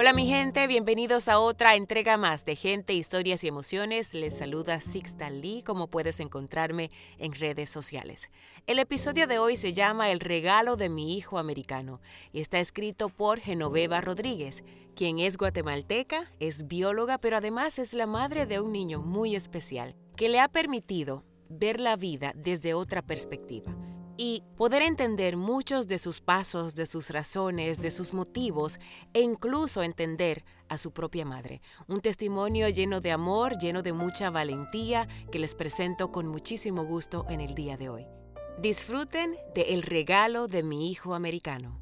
Hola mi gente, bienvenidos a otra entrega más de Gente, Historias y Emociones. Les saluda Sixta Lee, como puedes encontrarme en redes sociales. El episodio de hoy se llama El regalo de mi hijo americano y está escrito por Genoveva Rodríguez, quien es guatemalteca, es bióloga, pero además es la madre de un niño muy especial que le ha permitido ver la vida desde otra perspectiva y poder entender muchos de sus pasos, de sus razones, de sus motivos e incluso entender a su propia madre. Un testimonio lleno de amor, lleno de mucha valentía que les presento con muchísimo gusto en el día de hoy. Disfruten de El regalo de mi hijo americano.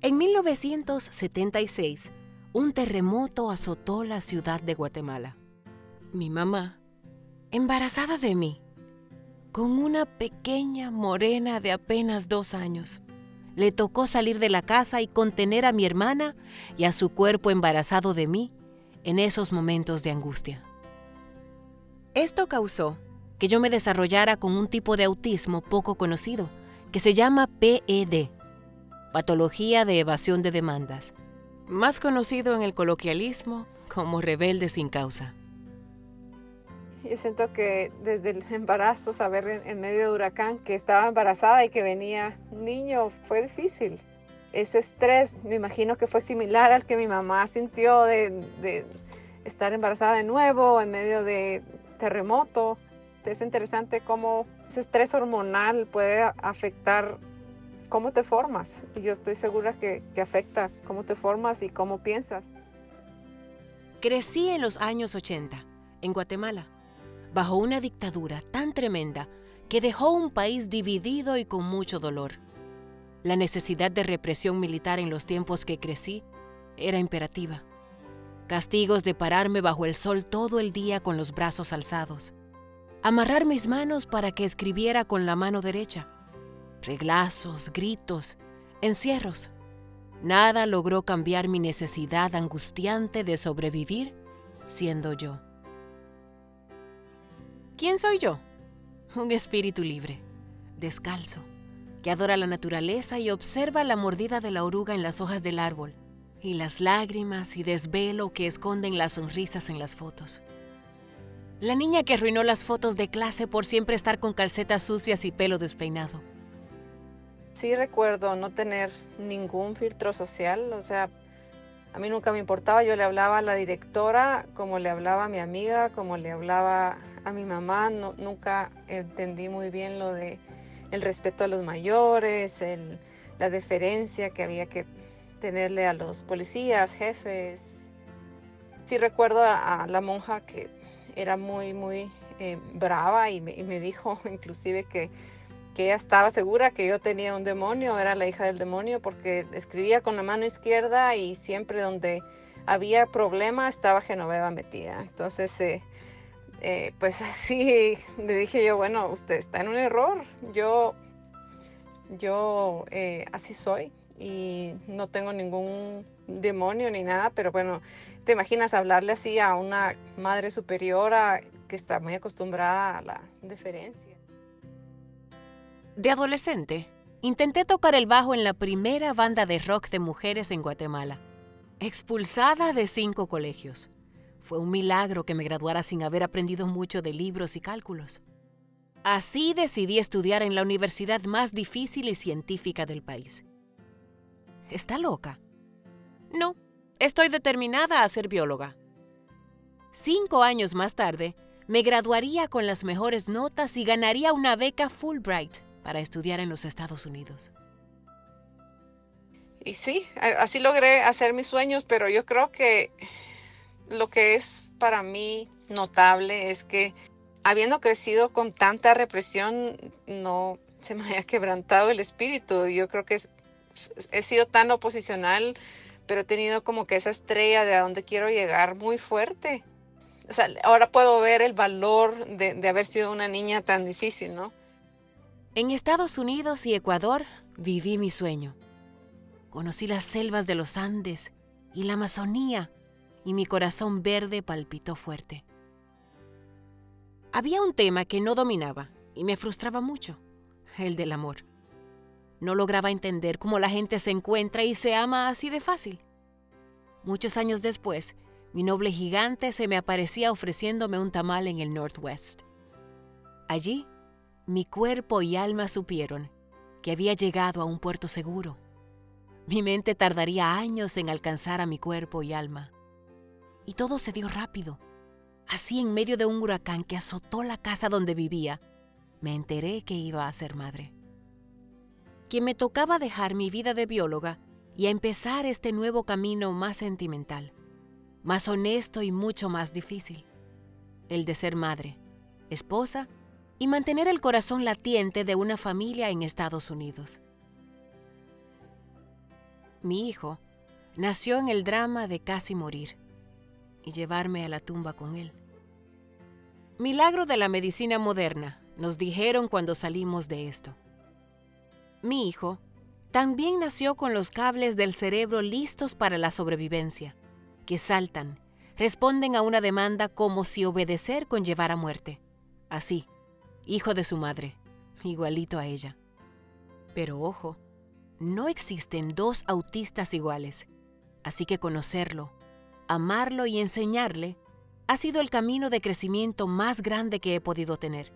En 1976, un terremoto azotó la ciudad de Guatemala mi mamá, embarazada de mí, con una pequeña morena de apenas dos años. Le tocó salir de la casa y contener a mi hermana y a su cuerpo embarazado de mí en esos momentos de angustia. Esto causó que yo me desarrollara con un tipo de autismo poco conocido, que se llama PED, Patología de Evasión de Demandas, más conocido en el coloquialismo como rebelde sin causa. Yo siento que desde el embarazo, saber en, medio de huracán que estaba embarazada y que venía niño fue difícil. Ese estrés, me imagino que fue similar al que mi mamá sintió de, de estar embarazada de nuevo en medio de terremoto. Es interesante cómo ese estrés hormonal puede afectar cómo te formas. Y yo estoy segura que afecta cómo te formas y cómo piensas. Crecí en los años 80, en Guatemala bajo una dictadura tan tremenda que dejó un país dividido y con mucho dolor. La necesidad de represión militar en los tiempos que crecí era imperativa. Castigos de pararme bajo el sol todo el día con los brazos alzados. Amarrar mis manos para que escribiera con la mano derecha. Reglazos, gritos, encierros. Nada logró cambiar mi necesidad angustiante de sobrevivir siendo yo. ¿Quién soy yo? Un espíritu libre, descalzo, que adora la naturaleza y observa la mordida de la oruga en las hojas del árbol y las lágrimas y desvelo que esconden las sonrisas en las fotos. La niña que arruinó las fotos de clase por siempre estar con calcetas sucias y pelo despeinado. Sí recuerdo no tener ningún filtro social, o sea, a mí nunca me importaba, yo le hablaba a la directora como le hablaba a mi amiga, como le hablaba a mi mamá, nunca entendí muy bien lo de el respeto a los mayores, la deferencia que había que tenerle a los policías, jefes. Sí recuerdo a, la monja que era muy, muy eh, brava y me dijo inclusive que que ella estaba segura que yo tenía un demonio, era la hija del demonio, porque escribía con la mano izquierda y siempre donde había problema estaba Genoveva metida. Entonces, eh, eh, pues así le dije yo, bueno, usted está en un error, yo, yo eh, así soy y no tengo ningún demonio ni nada, pero bueno, te imaginas hablarle así a una madre superiora que está muy acostumbrada a la deferencia. De adolescente, intenté tocar el bajo en la primera banda de rock de mujeres en Guatemala. Expulsada de cinco colegios. Fue un milagro que me graduara sin haber aprendido mucho de libros y cálculos. Así decidí estudiar en la universidad más difícil y científica del país. ¿Está loca? No, estoy determinada a ser bióloga. Cinco años más tarde, me graduaría con las mejores notas y ganaría una beca Fulbright para estudiar en los Estados Unidos. Y sí, así logré hacer mis sueños, pero yo creo que lo que es para mí notable es que habiendo crecido con tanta represión, no se me haya quebrantado el espíritu. Yo creo que he sido tan oposicional, pero he tenido como que esa estrella de a dónde quiero llegar muy fuerte. O sea, ahora puedo ver el valor de, de haber sido una niña tan difícil, ¿no? En Estados Unidos y Ecuador viví mi sueño. Conocí las selvas de los Andes y la Amazonía y mi corazón verde palpitó fuerte. Había un tema que no dominaba y me frustraba mucho, el del amor. No lograba entender cómo la gente se encuentra y se ama así de fácil. Muchos años después, mi noble gigante se me aparecía ofreciéndome un tamal en el Northwest. Allí, mi cuerpo y alma supieron que había llegado a un puerto seguro. Mi mente tardaría años en alcanzar a mi cuerpo y alma. Y todo se dio rápido. Así en medio de un huracán que azotó la casa donde vivía, me enteré que iba a ser madre. Que me tocaba dejar mi vida de bióloga y a empezar este nuevo camino más sentimental, más honesto y mucho más difícil, el de ser madre, esposa y mantener el corazón latiente de una familia en Estados Unidos. Mi hijo nació en el drama de casi morir y llevarme a la tumba con él. Milagro de la medicina moderna, nos dijeron cuando salimos de esto. Mi hijo también nació con los cables del cerebro listos para la sobrevivencia, que saltan, responden a una demanda como si obedecer conllevara muerte. Así, hijo de su madre, igualito a ella. Pero ojo, no existen dos autistas iguales, así que conocerlo, amarlo y enseñarle ha sido el camino de crecimiento más grande que he podido tener.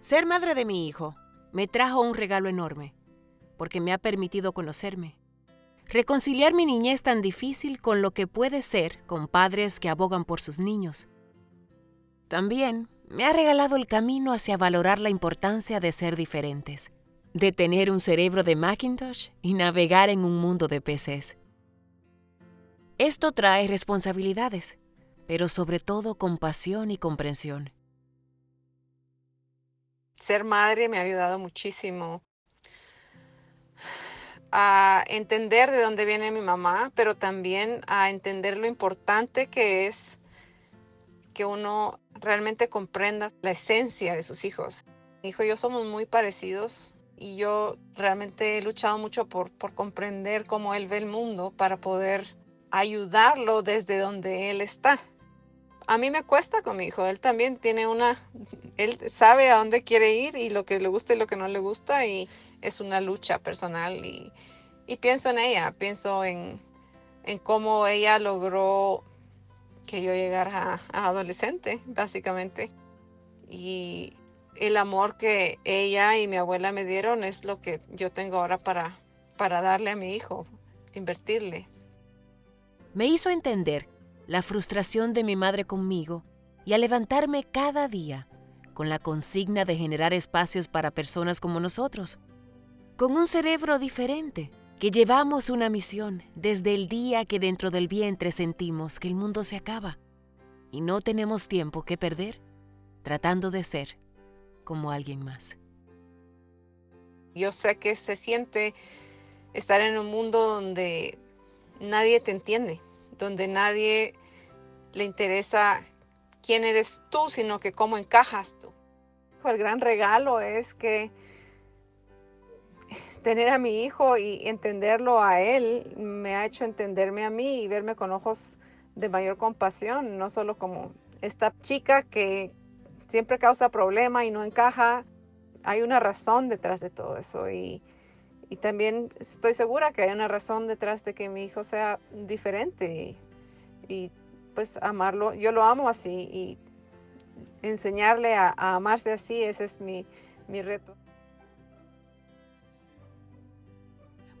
Ser madre de mi hijo me trajo un regalo enorme, porque me ha permitido conocerme, reconciliar mi niñez tan difícil con lo que puede ser con padres que abogan por sus niños. También me ha regalado el camino hacia valorar la importancia de ser diferentes, de tener un cerebro de Macintosh y navegar en un mundo de peces. Esto trae responsabilidades, pero sobre todo compasión y comprensión. Ser madre me ha ayudado muchísimo a entender de dónde viene mi mamá, pero también a entender lo importante que es que uno realmente comprenda la esencia de sus hijos. Mi hijo yo somos muy parecidos y yo realmente he luchado mucho por, por comprender cómo él ve el mundo para poder ayudarlo desde donde él está. A mí me cuesta con mi hijo, él también tiene una, él sabe a dónde quiere ir y lo que le gusta y lo que no le gusta y es una lucha personal y, y pienso en ella, pienso en, en cómo ella logró que yo llegara a, adolescente, básicamente. Y el amor que ella y mi abuela me dieron es lo que yo tengo ahora para, para darle a mi hijo, invertirle. Me hizo entender la frustración de mi madre conmigo y a levantarme cada día con la consigna de generar espacios para personas como nosotros, con un cerebro diferente que llevamos una misión desde el día que dentro del vientre sentimos que el mundo se acaba y no tenemos tiempo que perder tratando de ser como alguien más. Yo sé que se siente estar en un mundo donde nadie te entiende, donde nadie le interesa quién eres tú, sino que cómo encajas tú. El gran regalo es que tener a mi hijo y entenderlo a él me ha hecho entenderme a mí y verme con ojos de mayor compasión, no solo como esta chica que siempre causa problema y no encaja. Hay una razón detrás de todo eso y, también estoy segura que hay una razón detrás de que mi hijo sea diferente y, pues amarlo. Yo lo amo así y enseñarle a, amarse así, ese es mi, mi reto.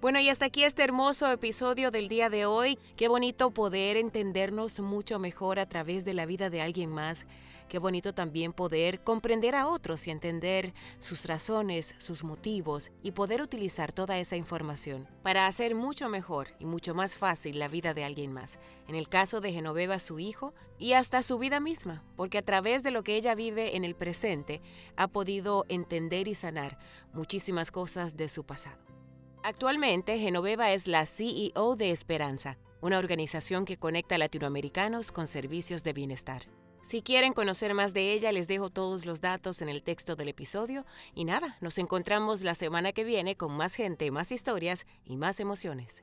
Bueno, y hasta aquí este hermoso episodio del día de hoy. Qué bonito poder entendernos mucho mejor a través de la vida de alguien más. Qué bonito también poder comprender a otros y entender sus razones, sus motivos y poder utilizar toda esa información para hacer mucho mejor y mucho más fácil la vida de alguien más. En el caso de Genoveva, su hijo, y hasta su vida misma, porque a través de lo que ella vive en el presente ha podido entender y sanar muchísimas cosas de su pasado. Actualmente, Genoveva es la CEO de Esperanza, una organización que conecta latinoamericanos con servicios de bienestar. Si quieren conocer más de ella, les dejo todos los datos en el texto del episodio. Y nada, nos encontramos la semana que viene con más gente, más historias y más emociones.